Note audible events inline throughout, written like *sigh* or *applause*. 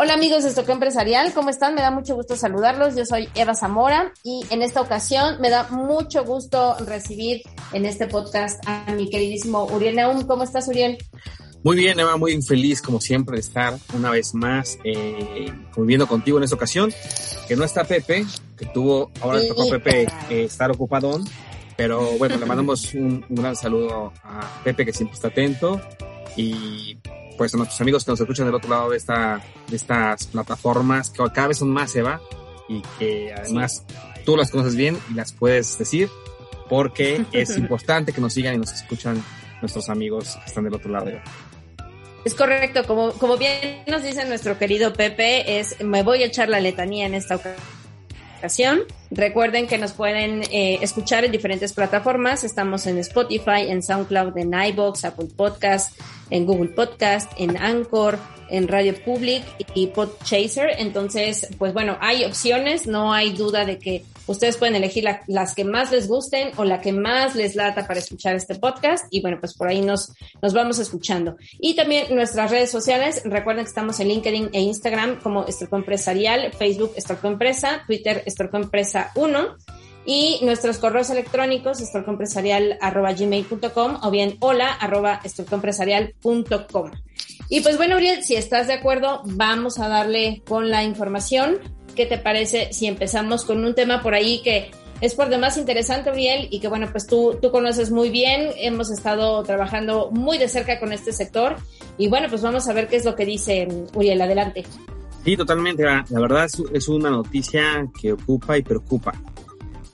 Hola amigos de Estoque Empresarial, ¿cómo están? Me da mucho gusto saludarlos. Yo soy Eva Zamora y en esta ocasión me da mucho gusto recibir en este podcast a mi queridísimo Uriel Naum. ¿Cómo estás, Uriel? Muy bien, Eva, muy feliz como siempre de estar una vez más eh, conviviendo contigo en esta ocasión. Que no está Pepe, que tuvo, ahora sí. tocó a Pepe eh, estar ocupadón, pero bueno, le mandamos un, un gran saludo a Pepe que siempre está atento y pues a nuestros amigos que nos escuchan del otro lado de, esta, de estas plataformas, que cada vez son más, Eva, y que además sí. tú las conoces bien y las puedes decir, porque es *laughs* importante que nos sigan y nos escuchan nuestros amigos que están del otro lado. Eva. Es correcto, como, como bien nos dice nuestro querido Pepe, es me voy a echar la letanía en esta ocasión. Recuerden que nos pueden eh, escuchar en diferentes plataformas. Estamos en Spotify, en SoundCloud, en iBox, Apple Podcast, en Google Podcast, en Anchor, en Radio Public y Podchaser. Entonces, pues bueno, hay opciones, no hay duda de que ustedes pueden elegir la, las que más les gusten o la que más les lata para escuchar este podcast. Y bueno, pues por ahí nos, nos vamos escuchando. Y también nuestras redes sociales, recuerden que estamos en LinkedIn e Instagram como Estorco Empresarial, Facebook Estorco Empresa, Twitter Estorco Empresa 1 y nuestros correos electrónicos estorcoempresarial.gmail.com o bien hola arroba estorcoempresarial.com. Y pues bueno, Uriel, si estás de acuerdo, vamos a darle con la información. ¿Qué te parece si empezamos con un tema por ahí que es por demás interesante, Uriel, y que bueno, pues tú, tú conoces muy bien, hemos estado trabajando muy de cerca con este sector y bueno, pues vamos a ver qué es lo que dice Uriel, adelante. Sí, totalmente, la verdad es, es una noticia que ocupa y preocupa.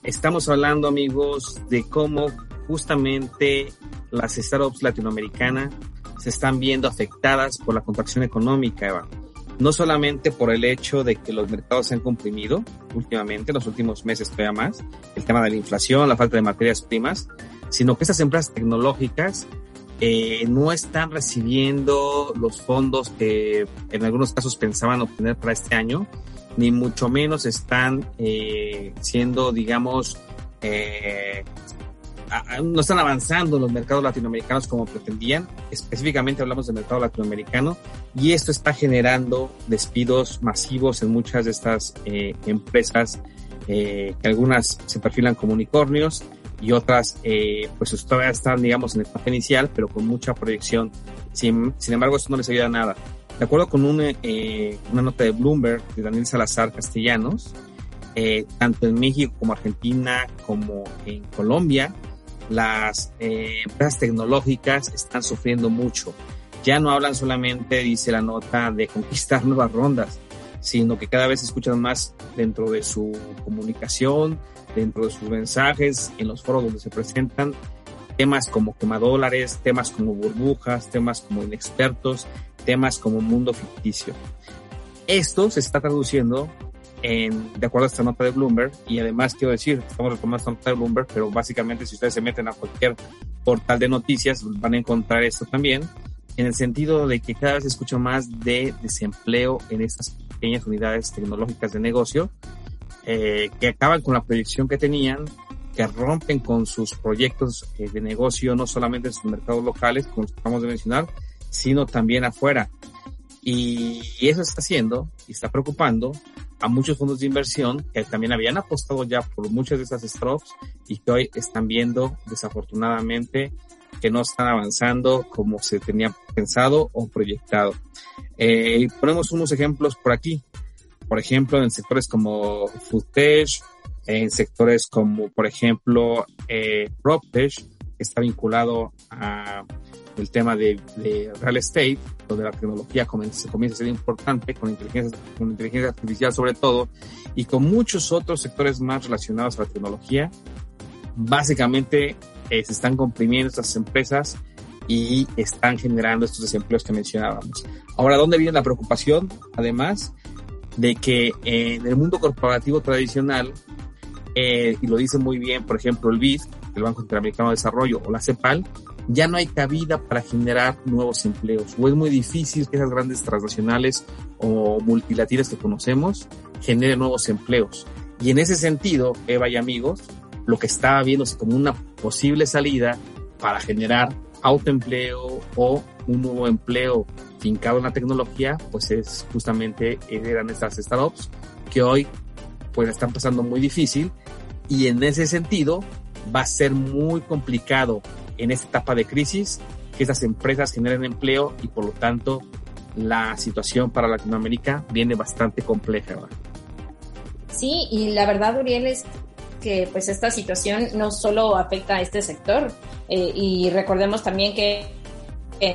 Estamos hablando, amigos, de cómo justamente las startups latinoamericanas se están viendo afectadas por la contracción económica, Eva. No solamente por el hecho de que los mercados se han comprimido últimamente, los últimos meses todavía más, el tema de la inflación, la falta de materias primas, sino que estas empresas tecnológicas eh, no están recibiendo los fondos que en algunos casos pensaban obtener para este año, ni mucho menos están eh, siendo, digamos, eh, no están avanzando los mercados latinoamericanos como pretendían. Específicamente hablamos del mercado latinoamericano y esto está generando despidos masivos en muchas de estas eh, empresas eh, que algunas se perfilan como unicornios y otras eh, pues todavía están digamos en el etapa inicial pero con mucha proyección. Sin, sin embargo esto no les ayuda a nada. De acuerdo con una, eh, una nota de Bloomberg de Daniel Salazar Castellanos, eh, tanto en México como Argentina como en Colombia, las eh, empresas tecnológicas están sufriendo mucho. Ya no hablan solamente, dice la nota, de conquistar *laughs* nuevas rondas, sino que cada vez escuchan más dentro de su comunicación, dentro de sus mensajes, en los foros donde se presentan temas como quemadólares, temas como burbujas, temas como inexpertos, temas como mundo ficticio. Esto se está traduciendo en, de acuerdo a esta nota de Bloomberg, y además quiero decir, estamos retomando esta nota de Bloomberg, pero básicamente si ustedes se meten a cualquier portal de noticias, van a encontrar esto también, en el sentido de que cada vez se escucha más de desempleo en estas pequeñas unidades tecnológicas de negocio, eh, que acaban con la proyección que tenían, que rompen con sus proyectos eh, de negocio, no solamente en sus mercados locales, como acabamos de mencionar, sino también afuera. Y eso está haciendo y está preocupando a muchos fondos de inversión que también habían apostado ya por muchas de esas strokes y que hoy están viendo desafortunadamente que no están avanzando como se tenía pensado o proyectado. Eh, ponemos unos ejemplos por aquí. Por ejemplo, en sectores como Foodtech, en sectores como, por ejemplo, eh, PropTech, que está vinculado a el tema de, real estate, donde la tecnología comienza, comienza a ser importante, con inteligencia, con inteligencia artificial sobre todo, y con muchos otros sectores más relacionados a la tecnología, básicamente eh, se están comprimiendo estas empresas y están generando estos desempleos que mencionábamos. Ahora, ¿dónde viene la preocupación? Además de que en el mundo corporativo tradicional, eh, y lo dice muy bien, por ejemplo, el BID, el Banco Interamericano de Desarrollo, o la CEPAL, ya no hay cabida para generar nuevos empleos, o es muy difícil que esas grandes transnacionales o multilaterales que conocemos generen nuevos empleos. Y en ese sentido, Eva y amigos, lo que estaba viéndose como una posible salida para generar autoempleo o un nuevo empleo fincado en la tecnología, pues es justamente eran estas startups que hoy pues están pasando muy difícil y en ese sentido va a ser muy complicado en esta etapa de crisis que esas empresas generen empleo y por lo tanto la situación para Latinoamérica viene bastante compleja. Sí, y la verdad, Uriel, es que pues esta situación no solo afecta a este sector eh, y recordemos también que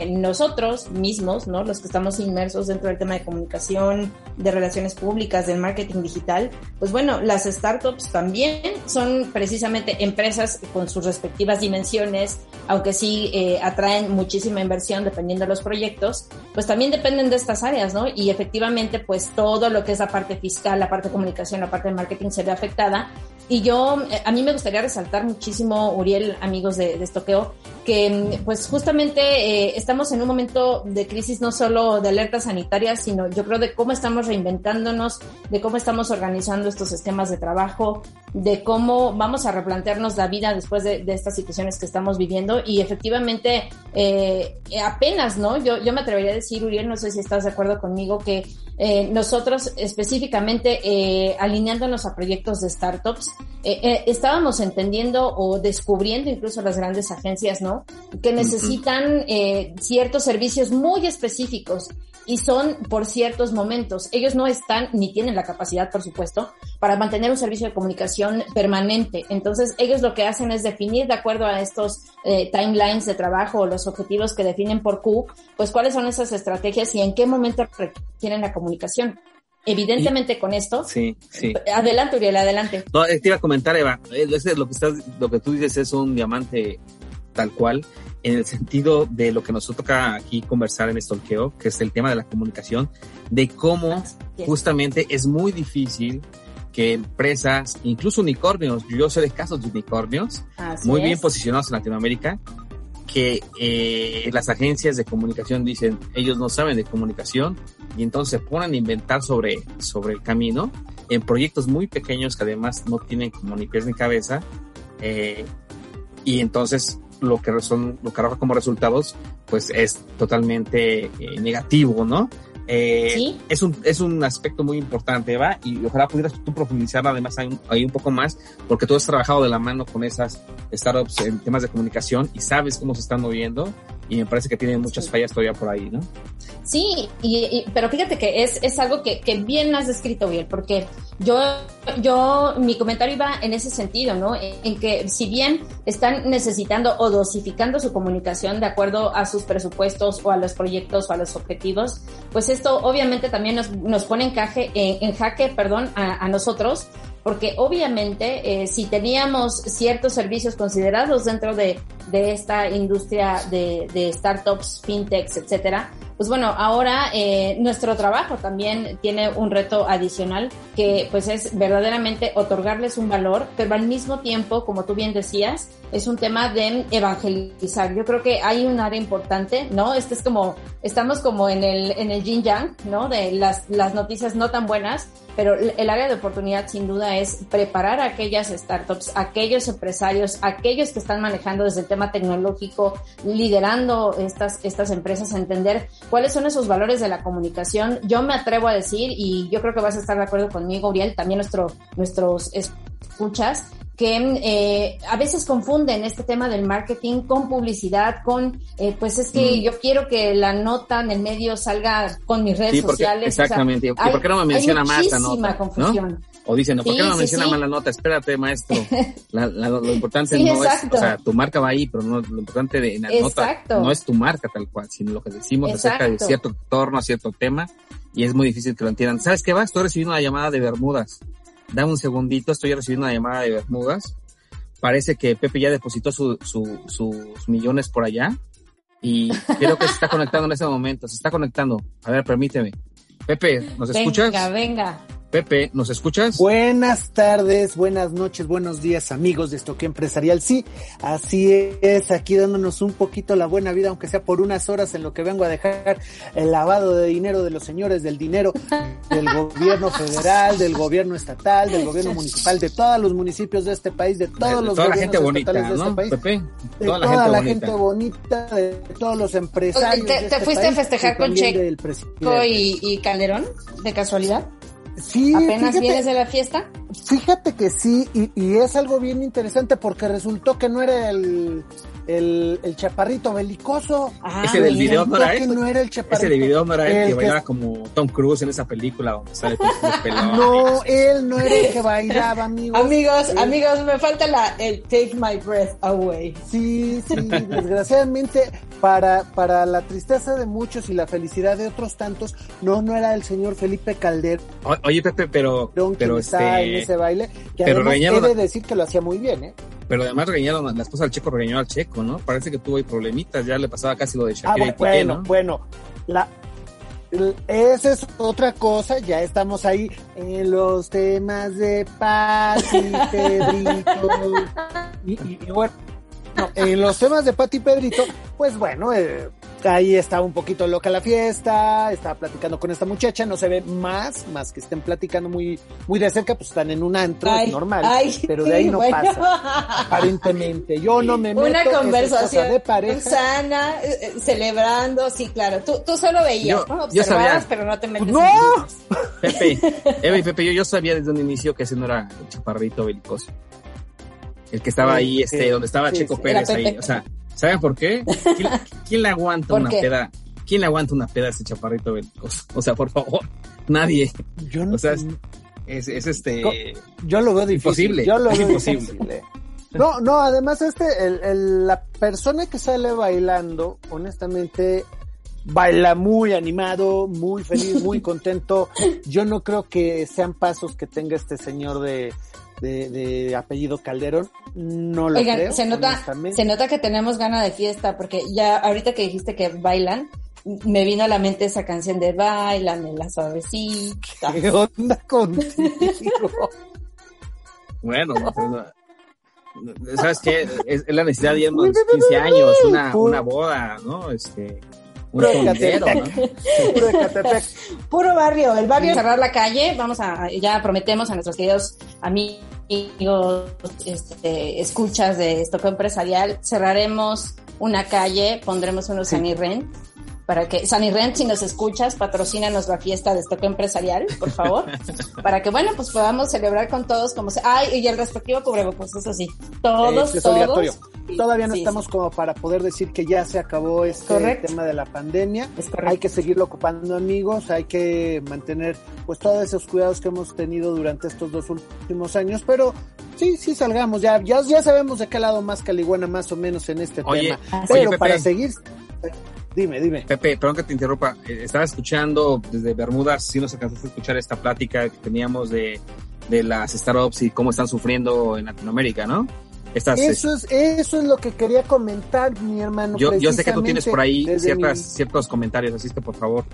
nosotros mismos, ¿no? Los que estamos inmersos dentro del tema de comunicación, de relaciones públicas, del marketing digital, pues bueno, las startups también son precisamente empresas con sus respectivas dimensiones, aunque sí eh, atraen muchísima inversión dependiendo de los proyectos, pues también dependen de estas áreas, ¿no? Y efectivamente, pues todo lo que es la parte fiscal, la parte de comunicación, la parte de marketing se ve afectada. Y yo, eh, a mí me gustaría resaltar muchísimo, Uriel, amigos de, de Estoqueo, que pues justamente estamos en un momento de crisis no solo de alertas sanitarias, sino yo creo de cómo estamos reinventándonos, de cómo estamos organizando estos sistemas de trabajo, de cómo vamos a replantearnos la vida después de, estas situaciones que estamos viviendo y efectivamente eh, apenas, ¿no? Yo, yo me atrevería a decir, Uriel, no sé si estás de acuerdo conmigo, que eh, nosotros específicamente eh, alineándonos a proyectos de startups, estábamos entendiendo o descubriendo incluso las grandes agencias, ¿no? Que necesitan ciertos servicios muy específicos y son por ciertos momentos. Ellos no están ni tienen la capacidad, por supuesto, para mantener un servicio de comunicación permanente. Entonces, ellos lo que hacen es definir de acuerdo a estos eh, timelines de trabajo o los objetivos que definen por Q, pues cuáles son esas estrategias y en qué momento requieren la comunicación. Evidentemente con esto. Sí, sí. Adelante, Uriel, adelante. No, te iba a comentar, Eva, eh, lo que estás, lo que tú dices es un diamante tal cual en el sentido de lo que nos toca aquí conversar en Stalkeo, que es el tema de la comunicación, de cómo justamente es muy difícil que empresas, incluso unicornios, yo sé de casos de unicornios, muy bien posicionados en Latinoamérica, que eh, las agencias de comunicación dicen, ellos no saben de comunicación, y entonces se ponen a inventar sobre, sobre el camino en proyectos muy pequeños que además no tienen como ni pies ni cabeza, eh, y entonces lo que son, lo que arroja como resultados, pues es totalmente eh, negativo, ¿no? Eh, ¿Sí? es, un, es un aspecto muy importante, Eva, y ojalá pudieras tú profundizar además ahí, ahí, un poco más, porque tú has trabajado de la mano con esas startups en temas de comunicación y sabes cómo se están moviendo y me parece que tienen muchas fallas todavía por ahí, ¿no? Sí, y, pero fíjate que es, es algo que, que, bien has descrito bien, porque yo, yo, mi comentario iba en ese sentido, ¿no? En, que si bien están necesitando o dosificando su comunicación de acuerdo a sus presupuestos o a los proyectos o a los objetivos, pues esto obviamente también nos, nos pone en, caje, en, jaque, perdón, a, a nosotros porque obviamente eh, si teníamos ciertos servicios considerados dentro de, de esta industria de, de startups, fintechs, etcétera, pues bueno, ahora eh, nuestro trabajo también tiene un reto adicional que pues es verdaderamente otorgarles un valor, pero al mismo tiempo, como tú bien decías, es un tema de evangelizar. Yo creo que hay un área importante, ¿no? Este es como, estamos como en el, en el yin yang, ¿no? De las, las noticias no tan buenas, pero el área de oportunidad sin duda es preparar a aquellas startups, aquellos empresarios, aquellos que están manejando desde tema tecnológico, liderando estas, estas empresas, a entender cuáles son esos valores de la comunicación. Yo me atrevo a decir, y yo creo que vas a estar de acuerdo conmigo, Uriel, también nuestro, nuestros escuchas, que eh, a veces confunden este tema del marketing con publicidad, con, eh, pues es que mm. yo quiero que la nota en el medio salga con mis redes sociales. Exactamente. ¿Y por qué no me menciona más la nota? confusión. O dicen, ¿por qué no me menciona más la nota? Espérate, maestro. *laughs* lo importante no es, o sea, tu marca va ahí, pero no, lo importante de la nota no es tu marca tal cual, sino lo que decimos acerca de cierto entorno, cierto tema, y es muy difícil que lo entiendan. ¿Sabes qué va? Estoy recibiendo una llamada de Bermudas dame un segundito, estoy recibiendo una llamada de Bermudas. Parece que Pepe ya depositó su, sus millones por allá y creo que se está conectando en ese momento, se está conectando. A ver, permíteme. Pepe, ¿nos escuchas? Venga, venga. Pepe, ¿nos escuchas? Buenas tardes, buenas noches, buenos días amigos de Estoque Empresarial. Sí, así es, aquí dándonos un poquito la buena vida, aunque sea por unas horas en lo que vengo a dejar el lavado de dinero de los señores del dinero del gobierno federal, del gobierno estatal, del gobierno municipal, de todos los municipios de este país, de todos los toda la gente bonita, de este país, Pepe? de toda, la, gente, bonita. de todos los empresarios. ¿Te, este fuiste a festejar con Checo y, y Calderón, de casualidad? Sí, ¿Apenas vienes de la fiesta? Fíjate que sí, y, y, es algo bien interesante porque resultó que no era el, el, el chaparrito belicoso. Ah, ese del video no era, no era el chaparrito. Ese del video no era el, que bailaba como Tom Cruise en esa película donde sale Tom Cruise *laughs* No, él no era el que bailaba, amigos. Amigos, amigos, me falta la, el Take My Breath Away. Sí, sí, desgraciadamente para, para la tristeza de muchos y la felicidad de otros tantos, no, no era el señor Felipe Calder. oye, Pepe, pero, pero está en ese baile, que pero además debe decir que lo hacía muy bien, ¿eh? Pero además regañaron, la esposa del Checo regañó al Checo, ¿no? Parece que tuvo ahí problemitas, ya le pasaba casi lo de Shakira ah, bueno, ¿no? Bueno, la, esa es otra cosa, ya estamos ahí en los temas de Pati, *laughs* Pedrito, y, y, y bueno, en los temas de Pati y Pedrito, pues bueno, eh, ahí está un poquito loca la fiesta, está platicando con esta muchacha, no se ve más, más que estén platicando muy, muy de cerca, pues están en un antro, es normal, pero de ahí no pasa, aparentemente. Yo no me meto Una conversación de pareja. sana, eh, eh, celebrando, sí, claro, tú, tú solo veías, ¿no? Observabas, pero no te metes ¡No! Pepe, Eva y Pepe, yo, yo sabía desde un inicio que ese no era el chaparrito belicoso. El que estaba ahí, este, donde estaba Checo Pérez ahí, o sea, ¿Saben por qué? ¿Quién, *laughs* le aguanta una peda? ¿Quién le aguanta una peda a ese chaparrito O sea, por favor, *laughs* nadie. Yo no, o sea, es, es, este. Yo lo veo difícil. Imposible. Yo lo veo imposible. No, no, además este, el, el, la persona que sale bailando, honestamente, baila muy animado, muy feliz, muy *laughs* contento. Yo no creo que sean pasos que tenga este señor de, de, apellido Calderón. No lo creo. Se nota, se nota que tenemos gana de fiesta, porque ya ahorita que dijiste que bailan, me vino a la mente esa canción de Bailan en la suavecita. ¿Qué onda contigo? *laughs* bueno, ¿sabes qué? Es, la necesidad de 15 años, una, una boda, ¿no? Este, Puro, *laughs* Puro barrio, el barrio. Cerrar la calle, vamos a, ya prometemos a nuestros queridos amigos, este, escuchas de Estoco Empresarial, cerraremos una calle, pondremos unos sí. Para que, Sunny Rent, si nos escuchas, patrocínanos la fiesta de estoque empresarial, por favor, *laughs* para que, bueno, pues podamos celebrar con todos como se, ay, y el respectivo cubrebocas, eso sí, todos, es todos. Todavía no estamos como para poder decir que ya se acabó este tema de la pandemia. hay que seguirlo ocupando amigos, hay que mantener pues todos esos cuidados que hemos tenido durante estos dos últimos años, pero sí, sí salgamos, ya, ya, ya sabemos de qué lado más caliguana más o menos en este tema. Pero para seguir Dime, dime. Pepe, perdón que te interrumpa. Eh, estaba escuchando desde Bermudas, si nos alcanzaste a escuchar esta plática que teníamos de, de las startups y cómo están sufriendo en Latinoamérica, ¿no? Estas, eso es eso es lo que quería comentar, mi hermano. Yo, yo sé que tú tienes por ahí ciertas, ciertos comentarios, así que por favor.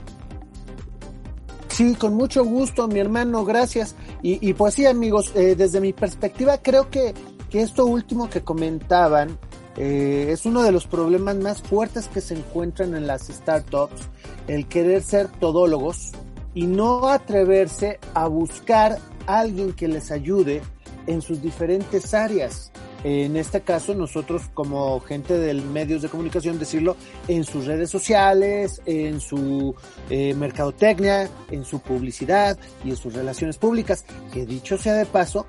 Sí, con mucho gusto, mi hermano, gracias. Y, y pues sí, amigos, eh, desde mi perspectiva, creo que, que esto último que comentaban eh, es uno de los problemas más fuertes que se encuentran en las startups, el querer ser todólogos y no atreverse a buscar a alguien que les ayude en sus diferentes áreas. En este caso nosotros como gente del medios de comunicación decirlo en sus redes sociales, en su eh, mercadotecnia, en su publicidad y en sus relaciones públicas, que dicho sea de paso,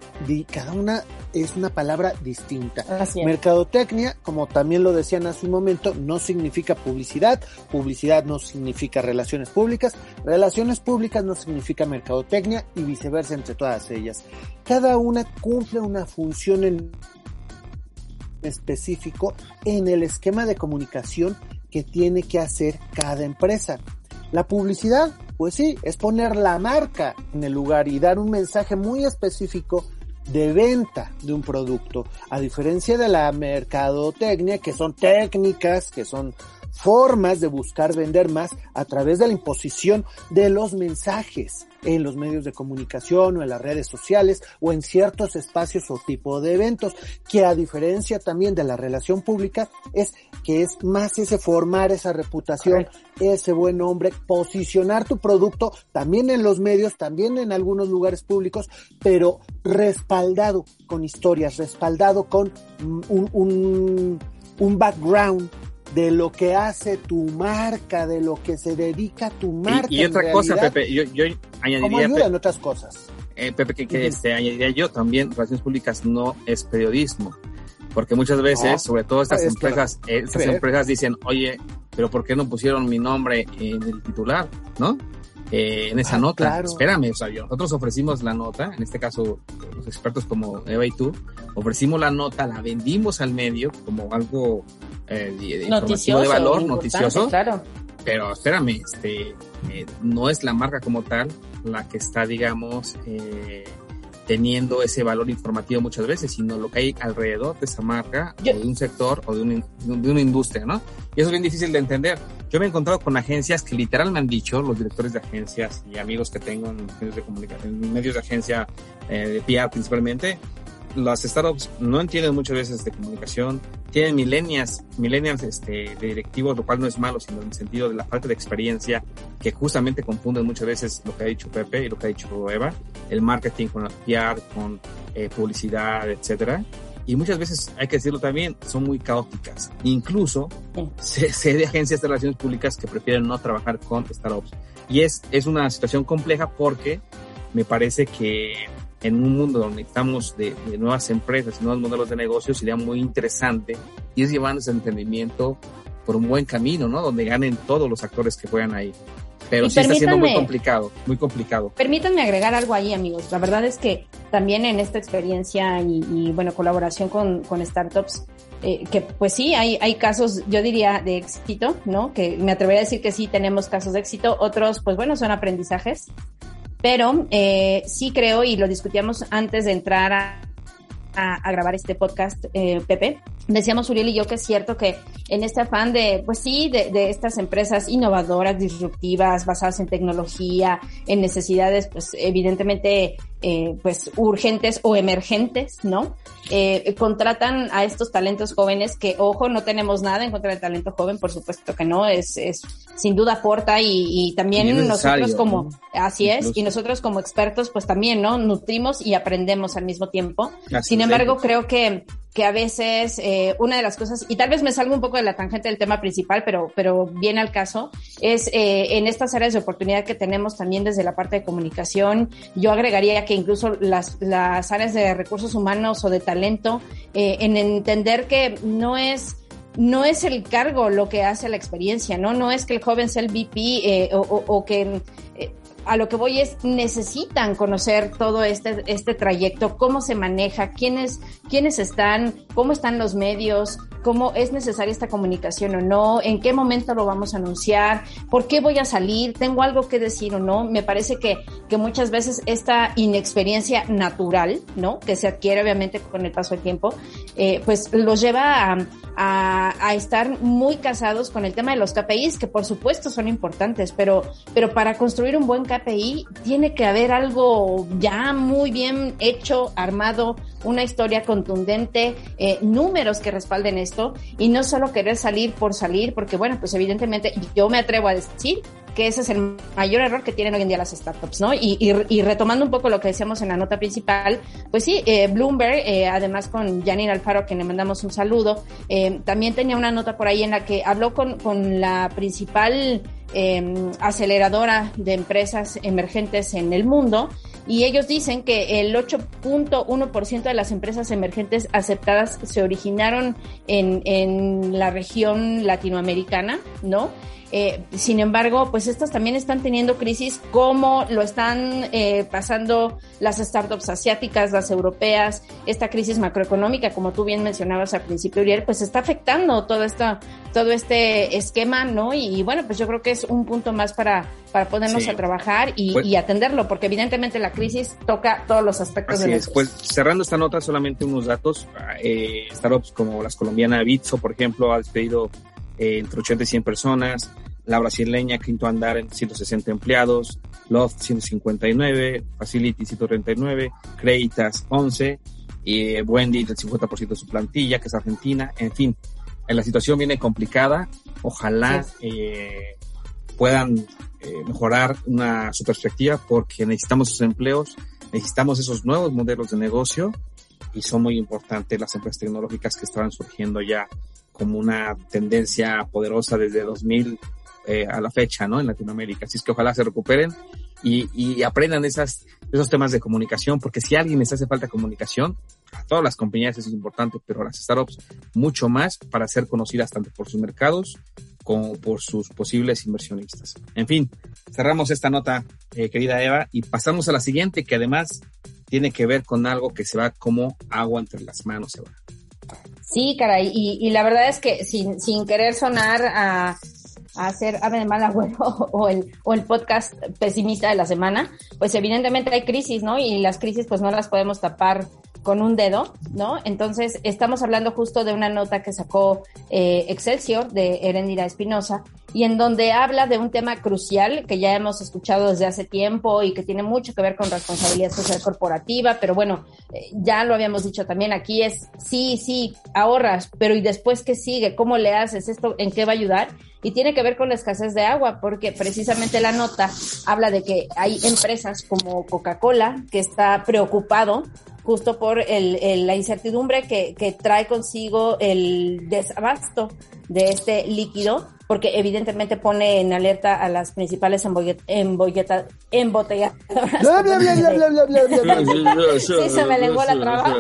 cada una es una palabra distinta. Mercadotecnia, como también lo decían hace un momento, no significa publicidad, publicidad no significa relaciones públicas, relaciones públicas no significa mercadotecnia y viceversa entre todas ellas. Cada una cumple una función en específico en el esquema de comunicación que tiene que hacer cada empresa. La publicidad, pues sí, es poner la marca en el lugar y dar un mensaje muy específico de venta de un producto, a diferencia de la mercadotecnia, que son técnicas, que son formas de buscar vender más a través de la imposición de los mensajes en los medios de comunicación o en las redes sociales o en ciertos espacios o tipo de eventos, que a diferencia también de la relación pública es que es más ese formar esa reputación, ese buen nombre, posicionar tu producto también en los medios, también en algunos lugares públicos, pero respaldado con historias, respaldado con un, un, un background de lo que hace tu marca, de lo que se dedica tu marca. Y, otra cosa, Pepe, yo, yo añadiría... ¿Cómo ayuda en otras cosas? Eh, Pepe, que, que este, añadiría yo también, relaciones públicas no es periodismo. Porque muchas veces, sobre todo estas empresas, estas empresas dicen, oye, pero ¿por qué no pusieron mi nombre en el titular? ¿No? Eh, en esa ah, nota. Espérame, o sea, nosotros ofrecimos la nota, en este caso los expertos como Eva y tú, ofrecimos la nota, la vendimos al medio como algo eh, de, de valor, noticioso. Claro. Pero espérame, este, eh, no es la marca como tal la que está, digamos, eh, teniendo ese valor informativo muchas veces, sino lo que hay alrededor de esa marca, o de un sector, o de, de una industria, ¿no? Y eso es bien difícil de entender. Yo me he encontrado con agencias que literal me han dicho, los directores de agencias y amigos que tengo en medios de comunicación, en medios de agencia eh, de PR principalmente, las startups no entienden muchas veces de comunicación, tienen millennials, millennials este, de directivos, lo cual no es malo, sino en el sentido de la falta de experiencia, que justamente confunden muchas veces lo que ha dicho Pepe y lo que ha dicho Eva, el marketing con la PR, con eh, publicidad, etcétera. Y muchas veces, hay que decirlo también, son muy caóticas. Incluso sé, de agencias de relaciones públicas que prefieren no trabajar con startups. Y es, es una situación compleja porque me parece que en un mundo donde estamos de, nuevas empresas y nuevos modelos de negocio, sería muy interesante ir llevando ese entendimiento por un buen camino, ¿no? Donde ganen todos los actores que juegan ahí. Pero sí está siendo muy complicado, muy complicado. Permítanme agregar algo ahí, amigos. La verdad es que también en esta experiencia y, bueno, colaboración con, con startups, eh, que pues sí, hay, hay casos, yo diría, de éxito, ¿no? Que me atrevería a decir que sí tenemos casos de éxito, otros, pues bueno, son aprendizajes. Pero eh, sí creo, y lo discutíamos antes de entrar a, grabar este podcast, eh, Pepe, decíamos Uriel y yo que es cierto que en este afán de, pues sí, de, de, estas empresas innovadoras, disruptivas, basadas en tecnología, en necesidades, pues evidentemente eh, pues urgentes o emergentes, ¿no? Eh, contratan a estos talentos jóvenes que, ojo, no tenemos nada en contra del talento joven, por supuesto que no, es, es sin duda aporta y, y también nosotros como, así es, y nosotros como expertos pues también, ¿no? Nutrimos y aprendemos al mismo tiempo. Sin embargo, creo que que a veces eh, una de las cosas, y tal vez me salgo un poco de la tangente del tema principal, pero, pero viene al caso, es eh, en estas áreas de oportunidad que tenemos también desde la parte de comunicación, yo agregaría que incluso las, las áreas de recursos humanos o de talento, eh, en entender que no es no es el cargo lo que hace la experiencia, ¿no? No es que el joven sea el VP o, o, que a lo que voy es, necesitan conocer todo este, este trayecto, cómo se maneja, quiénes, quiénes están, cómo están los medios, cómo es necesaria esta comunicación o no, en qué momento lo vamos a anunciar, por qué voy a salir, tengo algo que decir o no. Me parece que, que muchas veces esta inexperiencia natural, ¿no? Que se adquiere obviamente con el paso del tiempo, eh, pues los lleva a, a, estar muy casados con el tema de los KPIs, que por supuesto son importantes, pero, pero para construir un buen KPI KPI, tiene que haber algo ya muy bien hecho, armado, una historia contundente, eh, números que respalden esto y no solo querer salir por salir, porque bueno, pues evidentemente yo me atrevo a decir que ese es el mayor error que tienen hoy en día las startups, ¿no? Y, y, retomando un poco lo que decíamos en la nota principal, pues sí, eh, Bloomberg, eh, además con Janine Alfaro, a quien le mandamos un saludo, eh, también tenía una nota por ahí en la que habló con, con la principal aceleradora de empresas emergentes en el mundo y ellos dicen que el 8.1% de las empresas emergentes aceptadas se originaron en, en la región latinoamericana, ¿no? Eh, sin embargo, pues estas también están teniendo crisis como lo están eh, pasando las startups asiáticas, las europeas, esta crisis macroeconómica, como tú bien mencionabas al principio, Uriel, pues está afectando todo esto, todo este esquema, ¿no? Y, bueno, pues yo creo que es un punto más para, para ponernos a trabajar y, pues y, atenderlo, porque evidentemente la crisis toca todos los aspectos así es. Pues cerrando esta nota, solamente unos datos, eh, startups como las colombianas Bitso, por ejemplo, ha despedido eh, entre 80 y 100 personas, la brasileña Quinto Andar en 160 empleados, Loft 159, Facility 139, Creditas 11, y Wendy el 50% de su plantilla, que es Argentina, en fin, la situación viene complicada, ojalá eh, puedan eh, mejorar una, su perspectiva porque necesitamos esos empleos, necesitamos esos nuevos modelos de negocio y son muy importantes las empresas tecnológicas que estaban surgiendo ya como una tendencia poderosa desde 2000 eh, a la fecha, ¿no? En Latinoamérica. Así es que ojalá se recuperen y, y aprendan esas, esos temas de comunicación, porque si a alguien les hace falta comunicación, a todas las compañías eso es importante, pero a las startups mucho más para ser conocidas tanto por sus mercados como por sus posibles inversionistas. En fin, cerramos esta nota, eh, querida Eva, y pasamos a la siguiente, que además tiene que ver con algo que se va como agua entre las manos, Eva. Sí, caray, y, y la verdad es que sin, sin querer sonar a, a hacer Ave de Mal Agüero *laughs* o el, o el podcast pesimista de la semana, pues evidentemente hay crisis, ¿no? Y las crisis pues no las podemos tapar con un dedo, ¿no? Entonces, estamos hablando justo de una nota que sacó eh, Excelsior de Erendira Espinosa y en donde habla de un tema crucial que ya hemos escuchado desde hace tiempo y que tiene mucho que ver con responsabilidad social corporativa, pero bueno, eh, ya lo habíamos dicho también aquí es, sí, sí, ahorras, pero ¿y después qué sigue? ¿Cómo le haces esto? ¿En qué va a ayudar? y tiene que ver con la escasez de agua, porque precisamente la nota habla de que hay empresas como Coca-Cola que está preocupado justo por el, la incertidumbre que, que trae consigo el desabasto de este líquido porque evidentemente pone en alerta a las principales embotelladoras. sí, se me lenguó la traba.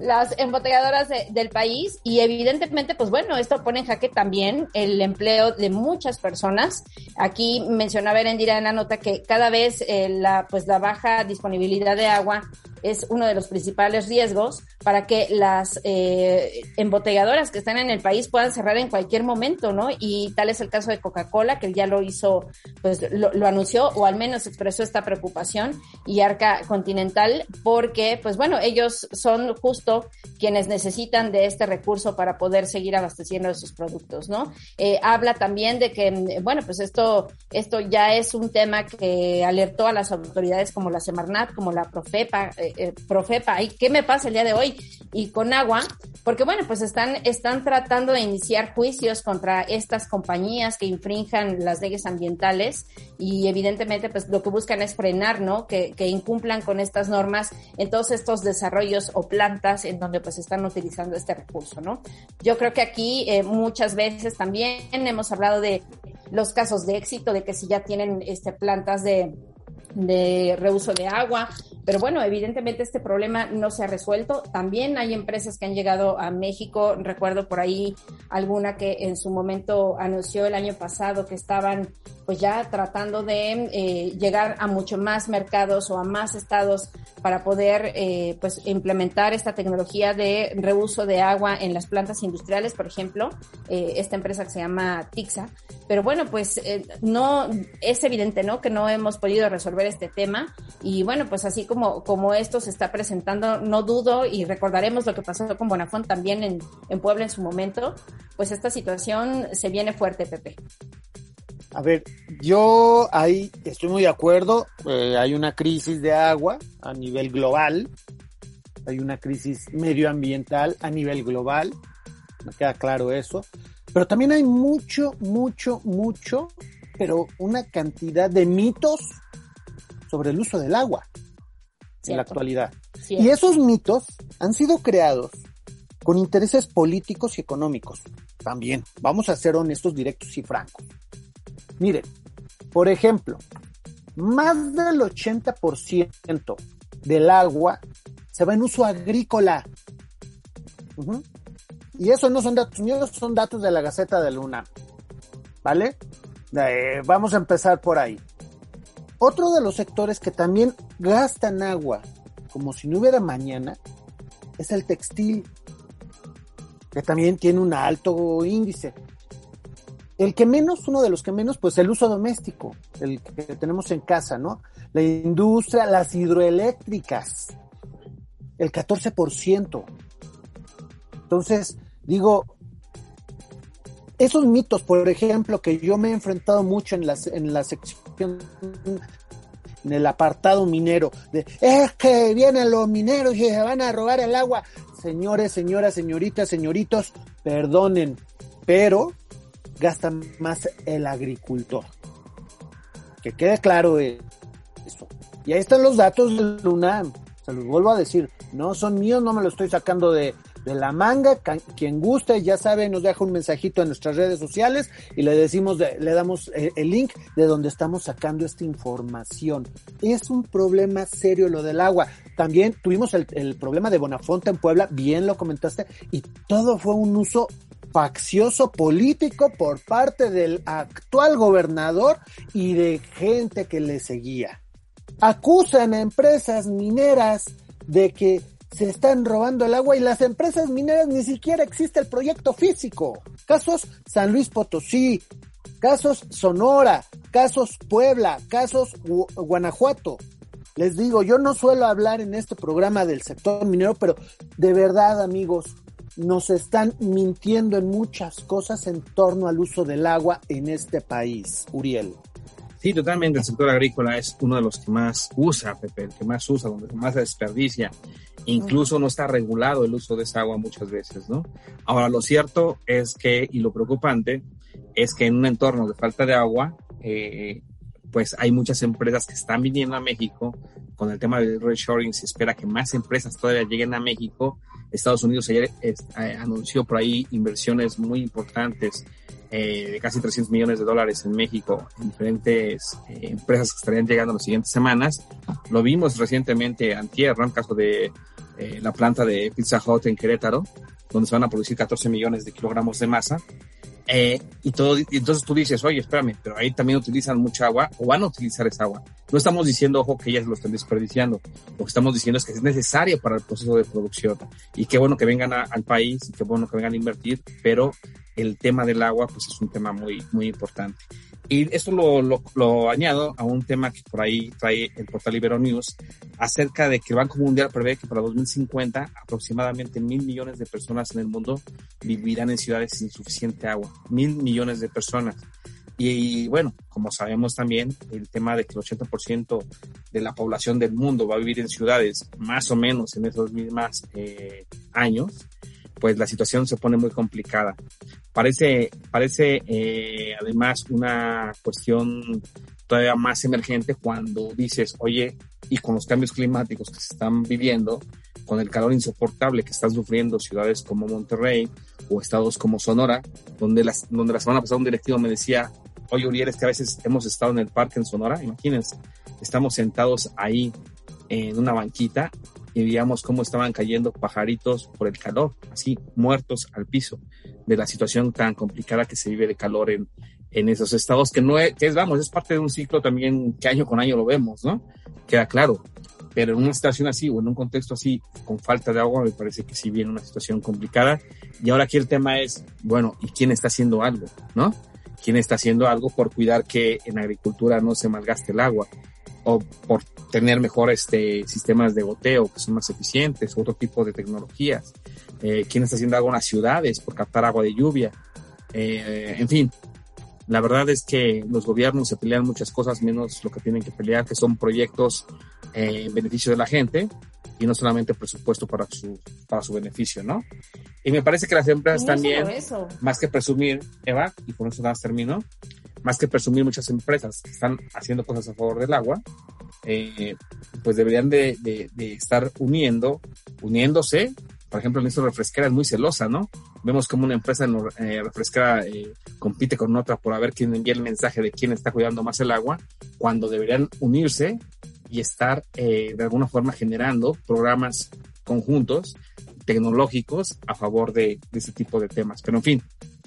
Las embotelladoras del país y evidentemente, pues bueno, esto pone en jaque también el empleo de muchas personas. Aquí mencionaba Erendira en la nota que cada vez eh, la, pues la baja disponibilidad de agua es uno de los principales riesgos para que las eh, embotelladoras que están en el país puedan cerrar en cualquier momento, ¿no? Y tal es el caso de Coca-Cola, que ya lo hizo, pues lo, anunció o al menos expresó esta preocupación, y Arca Continental, porque, pues bueno, ellos son justo quienes necesitan de este recurso para poder seguir abasteciendo sus productos, ¿no? Eh, habla también de que, bueno, pues esto, esto ya es un tema que alertó a las autoridades como la Semarnat, como la Profepa, eh, eh, Profepa, ¿y qué me pasa el día de hoy? Y con agua, porque bueno, pues están, están tratando de iniciar juicios contra estas compañías que infrinjan las leyes ambientales y evidentemente pues lo que buscan es frenar, ¿no? Que, que incumplan con estas normas en todos estos desarrollos o plantas en donde pues están utilizando este recurso, ¿no? Yo creo que aquí eh, muchas veces también hemos hablado de los casos de éxito, de que si ya tienen este, plantas de de reuso de agua. Pero bueno, evidentemente este problema no se ha resuelto. También hay empresas que han llegado a México. Recuerdo por ahí alguna que en su momento anunció el año pasado que estaban pues ya tratando de eh, llegar a mucho más mercados o a más estados para poder eh, pues implementar esta tecnología de reuso de agua en las plantas industriales, por ejemplo, eh, esta empresa que se llama Tixa. Pero bueno, pues no es evidente, ¿no? Que no hemos podido resolver este tema y bueno, pues así como como esto se está presentando, no dudo y recordaremos lo que pasó con Bonafont también en, en Puebla en su momento, pues esta situación se viene fuerte, Pepe. A ver, yo ahí estoy muy de acuerdo. Eh, hay una crisis de agua a nivel global. Hay una crisis medioambiental a nivel global. me queda claro eso. Pero también hay mucho, mucho, mucho, pero una cantidad de mitos sobre el uso del agua en la actualidad. Y esos mitos han sido creados con intereses políticos y económicos. También, vamos a ser honestos, directos y francos. Miren, por ejemplo, más del 80% del agua se va en uso agrícola. Y eso no son datos míos, son datos de la Gaceta de Luna. ¿Vale? Eh, vamos a empezar por ahí. Otro de los sectores que también gastan agua como si no hubiera mañana es el textil, que también tiene un alto índice. El que menos, uno de los que menos, pues el uso doméstico, el que tenemos en casa, ¿no? La industria, las hidroeléctricas, el 14%. Entonces, digo, esos mitos, por ejemplo, que yo me he enfrentado mucho en la, en la sección, en el apartado minero, de es que vienen los mineros y se van a robar el agua. Señores, señoras, señoritas, señoritos, perdonen, pero gasta más el agricultor. Que quede claro eso. Y ahí están los datos del UNAM. Se los vuelvo a decir, no son míos, no me lo estoy sacando de, de la manga. Quien guste, ya sabe, nos deja un mensajito en nuestras redes sociales y le decimos, le damos eh, el link de donde estamos sacando esta información. Es un problema serio lo del agua. También tuvimos el, el problema de Bonafonte en Puebla, bien lo comentaste, y todo fue un uso faccioso político por parte del actual gobernador y de gente que le seguía. Acusan a empresas mineras de que se están robando el agua y las empresas mineras ni siquiera existe el proyecto físico. Casos San Luis Potosí, casos Sonora, casos Puebla, casos Guanajuato. Les digo, yo no suelo hablar en este programa del sector minero, pero de verdad, amigos, nos están mintiendo en muchas cosas en torno al uso del agua en este país. Uriel. Sí, totalmente. El sector agrícola es uno de los que más usa, Pepe, el que más usa, donde más se desperdicia. Incluso no está regulado el uso de esa agua muchas veces, ¿no? Ahora, lo cierto es que, y lo preocupante, es que en un entorno de falta de agua, eh, pues hay muchas empresas que están viniendo a México. Con el tema del reshoring se espera que más empresas todavía lleguen a México. Estados Unidos ayer eh, anunció por ahí inversiones muy importantes eh, de casi 300 millones de dólares en México en diferentes eh, empresas que estarían llegando en las siguientes semanas. Lo vimos recientemente antier, ¿no? En caso de eh, la planta de Pizza Hut en Querétaro, donde se van a producir 14 millones de kilogramos de masa. Eh, y todo, y entonces tú dices, oye, espérame, pero ahí también utilizan mucha agua o van a utilizar esa agua. No estamos diciendo, ojo, que ellas lo están desperdiciando. Lo que estamos diciendo es que es necesario para el proceso de producción. Y qué bueno que vengan al país, y qué bueno que vengan a invertir, pero el tema del agua, pues es un tema muy, muy importante. Y esto lo, lo, lo, añado a un tema que por ahí trae el portal Ibero News acerca de que el Banco Mundial prevé que para 2050 aproximadamente mil millones de personas en el mundo vivirán en ciudades sin suficiente agua. Mil millones de personas. Y, bueno, como sabemos también, el tema de que el 80% de la población del mundo va a vivir en ciudades más o menos en esos mismos eh, años, pues la situación se pone muy complicada. Parece, parece eh, además una cuestión todavía más emergente cuando dices, oye, y con los cambios climáticos que se están viviendo, con el calor insoportable que están sufriendo ciudades como Monterrey o estados como Sonora, donde, las, donde la semana pasada un directivo me decía, oye Uriel, es que a veces hemos estado en el parque en Sonora, imagínense, estamos sentados ahí en una banquita y veíamos cómo estaban cayendo pajaritos por el calor, así muertos al piso, de la situación tan complicada que se vive de calor en, en esos estados, que no es, que es, vamos, es parte de un ciclo también que año con año lo vemos, ¿no? Queda claro. Pero en una situación así o en un contexto así, con falta de agua, me parece que sí viene una situación complicada. Y ahora aquí el tema es, bueno, ¿y quién está haciendo algo? ¿No? ¿Quién está haciendo algo por cuidar que en agricultura no se malgaste el agua? O por tener mejores este, sistemas de goteo que son más eficientes, otro tipo de tecnologías. Eh, quién está haciendo algo en las ciudades por captar agua de lluvia. Eh, en fin, la verdad es que los gobiernos se pelean muchas cosas menos lo que tienen que pelear, que son proyectos en beneficio de la gente y no solamente presupuesto para su, para su beneficio, ¿no? Y me parece que las empresas también, más que presumir, Eva, y con eso nada más termino, más que presumir muchas empresas que están haciendo cosas a favor del agua, eh, pues deberían de, de, estar uniendo, uniéndose. Por ejemplo, en esto refresquera es muy celosa, ¿no? Vemos como una empresa eh, refresquera eh, compite con otra por a ver quién envía el mensaje de quién está cuidando más el agua, cuando deberían unirse y estar eh, de alguna forma generando programas conjuntos tecnológicos a favor de, de ese tipo de temas. Pero en fin,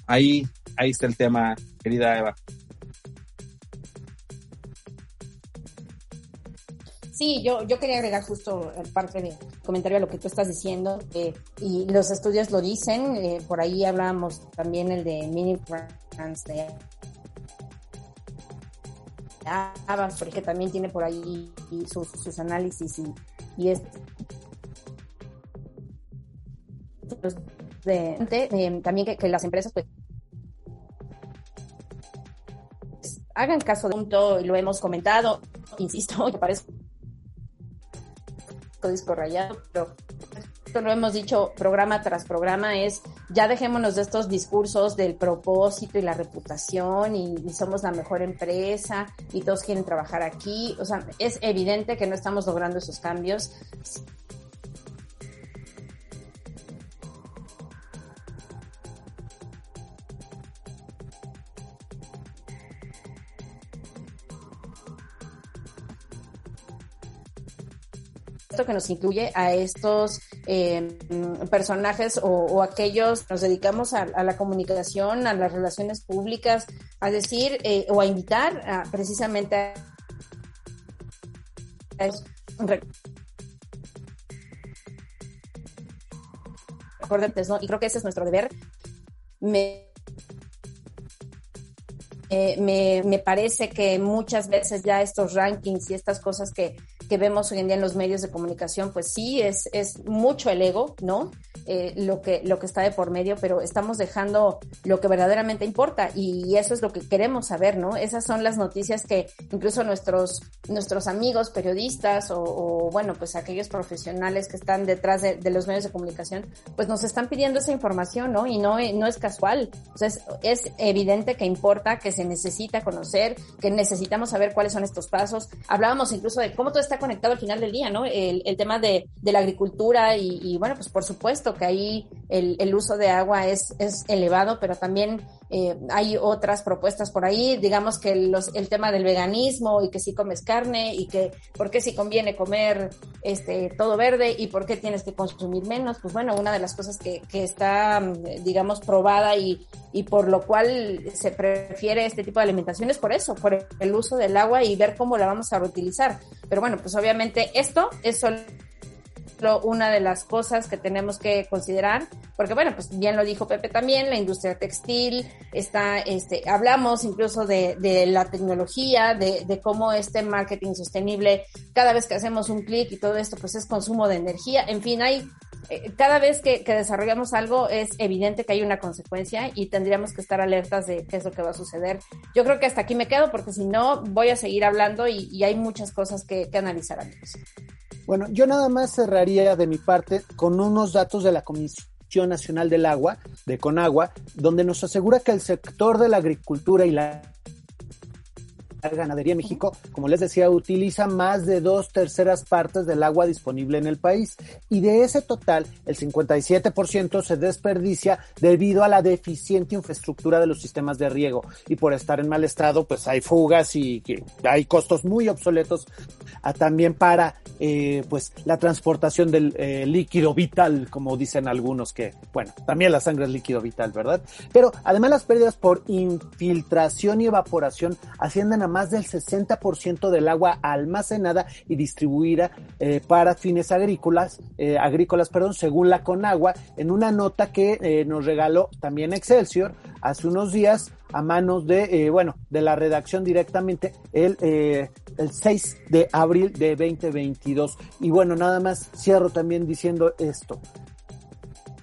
ahí, ahí está el tema, querida Eva. Sí, yo, yo quería agregar justo parte de comentario a lo que tú estás diciendo, eh, y los estudios lo dicen, eh, por ahí hablábamos también el de Mini France Abbas, porque también tiene por ahí sus, análisis y, y es de, también que, que, las empresas pues hagan caso de punto, lo hemos comentado, insisto, *laughs* me parece disco rayado, pero esto lo hemos dicho programa tras programa, es ya dejémonos de estos discursos del propósito y la reputación y, somos la mejor empresa y todos quieren trabajar aquí. O sea, es evidente que no estamos logrando esos cambios. que nos incluye a estos personajes o, aquellos nos dedicamos a, la comunicación, a las relaciones públicas, a decir eh, o a invitar a, precisamente a, ¿no? Y creo que ese es nuestro deber. Me, eh, me, me, parece que muchas veces ya estos rankings y estas cosas que, que vemos hoy en día en los medios de comunicación, pues sí, es, es mucho el ego, ¿no? Eh, lo, que, lo que está de por medio, pero estamos dejando lo que verdaderamente importa y eso es lo que queremos saber, ¿no? Esas son las noticias que incluso nuestros, nuestros amigos periodistas o, bueno, pues aquellos profesionales que están detrás de, los medios de comunicación, pues nos están pidiendo esa información, ¿no? Y no, no es casual. Entonces, es evidente que importa, que se necesita conocer, que necesitamos saber cuáles son estos pasos. Hablábamos incluso de cómo todo está conectado al final del día, ¿no? El, el tema de, de, la agricultura y, y, bueno, pues por supuesto que ahí el, el uso de agua es, es elevado, pero también eh, hay otras propuestas por ahí, digamos que los, el tema del veganismo y que si comes carne y que por qué si conviene comer este todo verde y por qué tienes que consumir menos, pues bueno, una de las cosas que, que está, digamos, probada y, y por lo cual se prefiere este tipo de alimentación es por eso, por el uso del agua y ver cómo la vamos a reutilizar. Pero bueno, pues obviamente esto es solo una de las cosas que tenemos que considerar, porque bueno, pues bien lo dijo Pepe también, la industria textil, está, este, hablamos incluso de, de la tecnología, de, de, cómo este marketing sostenible, cada vez que hacemos un clic y todo esto, pues es consumo de energía, en fin, hay eh, cada vez que, que, desarrollamos algo es evidente que hay una consecuencia y tendríamos que estar alertas de qué es lo que va a suceder. Yo creo que hasta aquí me quedo porque si no voy a seguir hablando y, y hay muchas cosas que, que analizar amigos. Bueno, yo nada más cerraría de mi parte con unos datos de la Comisión Nacional del Agua, de Conagua, donde nos asegura que el sector de la agricultura y la Ganadería México, como les decía, utiliza más de dos terceras partes del agua disponible en el país. Y de ese total el 57% se desperdicia debido a la deficiente infraestructura de los sistemas de riego. Y por estar en mal estado pues hay fugas y hay costos muy obsoletos también para eh, pues la transportación del eh, líquido vital como dicen algunos que bueno también la sangre es líquido vital verdad pero además las pérdidas por infiltración y evaporación ascienden a más del 60% del agua almacenada y distribuida eh, para fines agrícolas, eh, agrícolas, perdón, según la Conagua, en una nota que eh, nos regaló también Excelsior hace unos días a manos de, bueno, de la redacción directamente el, el 6 de abril de 2022. Y bueno, nada más cierro también diciendo esto.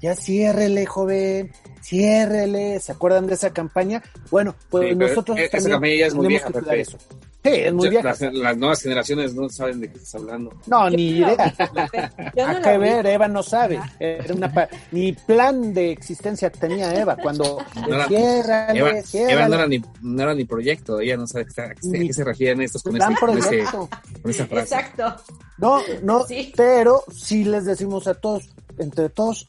Ya ciérrele, joven ciérrele, ¿se acuerdan de esa campaña? Bueno, pues nosotros esa campaña ya es muy vieja, eso. Sí, es muy vieja. Las, las, nuevas generaciones no saben de qué estás hablando. No, ni idea. *laughs* ¿A qué ver? Eva no sabe. Era una ni plan de existencia tenía Eva cuando *laughs* no era, Eva, Eva no, era ni, no era ni proyecto, ella no sabe a qué se refieren estos con, ese, con, ese, con, esa frase. Exacto. No, no, sí. pero sí les decimos a todos, entre todos,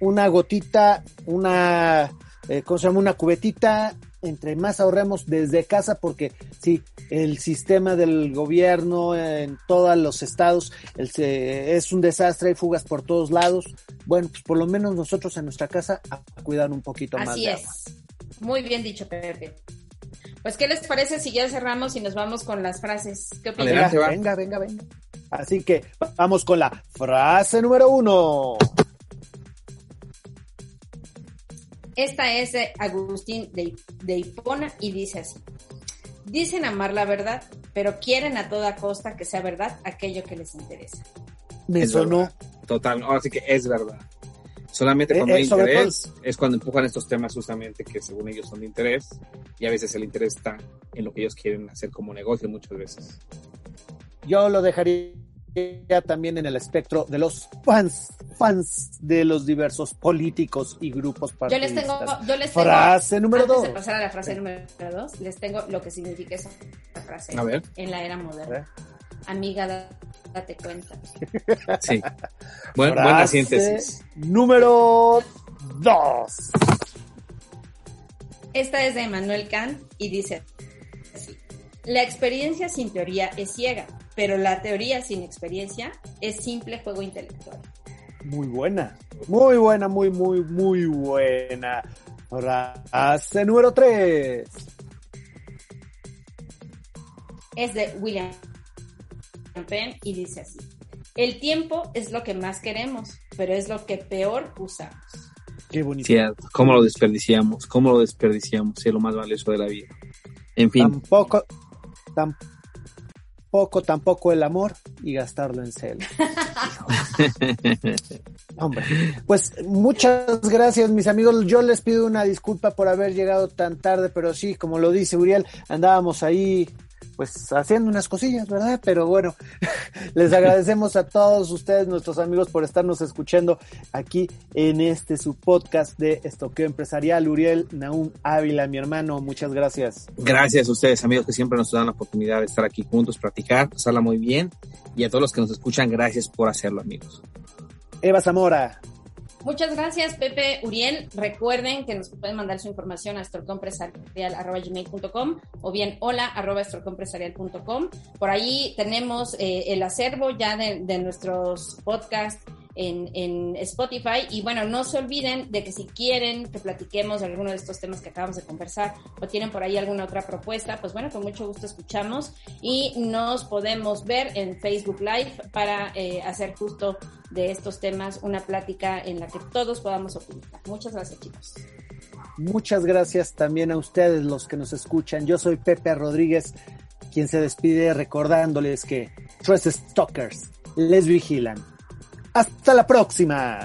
una gotita, una, eh, ¿cómo se llama? Una cubetita entre más ahorremos desde casa, porque sí, el sistema del gobierno en todos los estados el, es un desastre, hay fugas por todos lados. Bueno, pues por lo menos nosotros en nuestra casa a cuidar un poquito más. Así es. Muy bien dicho, Pepe. Pues, ¿qué les parece si ya cerramos y nos vamos con las frases? ¿Qué? Venga, venga, venga, venga. Así que vamos con la frase número uno. Esta es de Agustín de, de Hipona y dice así. Dicen amar la verdad, pero quieren a toda costa que sea verdad aquello que les interesa. Me sonó. Total, ahora sí que es verdad. Solamente eh, cuando hay eh, interés es cuando empujan estos temas justamente que según ellos son de interés y a veces el interés está en lo que ellos quieren hacer como negocio muchas veces. Yo lo dejaría también en el espectro de los fans, fans de los diversos políticos y grupos partidistas. Yo les tengo, yo les tengo frase número antes dos. de pasar a la frase número dos, les tengo lo que significa esa frase a ver. en la era moderna. Amiga, date cuenta. *laughs* Sí. buena síntesis. Número dos. Esta es de Emmanuel Kant y dice así. La experiencia sin teoría es ciega, pero la teoría sin experiencia es simple juego intelectual. Muy buena, muy buena, muy, muy, muy buena. Frase número 3. Es de William Penn y dice así. El tiempo es lo que más queremos, pero es lo que peor usamos. Qué bonito. Cierto. ¿Cómo lo desperdiciamos? ¿Cómo lo desperdiciamos? Es lo más valioso de la vida. En fin. Tampoco, tampoco poco tampoco el amor y gastarlo en cel. *laughs* Hombre, pues muchas gracias mis amigos. Yo les pido una disculpa por haber llegado tan tarde, pero sí, como lo dice Uriel, andábamos ahí pues haciendo unas cosillas, ¿verdad? Pero bueno, *laughs* les agradecemos a todos ustedes, nuestros amigos, por estarnos escuchando aquí en este su podcast de Estoqueo Empresarial. Uriel Naum Ávila, mi hermano, muchas gracias. Gracias a ustedes, amigos, que siempre nos dan la oportunidad de estar aquí juntos, platicar, pasarla muy bien. Y a todos los que nos escuchan, gracias por hacerlo, amigos. Eva Zamora. Muchas gracias, Pepe Uriel. Recuerden que nos pueden mandar su información a gmail.com o bien hola Por ahí tenemos eh, el acervo ya de nuestros podcasts en, Spotify. Y bueno, no se olviden de que si quieren que platiquemos de alguno de estos temas que acabamos de conversar o tienen por ahí alguna otra propuesta, pues bueno, con mucho gusto escuchamos y nos podemos ver en Facebook Live para eh, hacer justo de estos temas una plática en la que todos podamos opinar. Muchas gracias, chicos. Muchas gracias también a ustedes los que nos escuchan. Yo soy Pepe Rodríguez, quien se despide recordándoles que Tres Stalkers les vigilan. Hasta la próxima.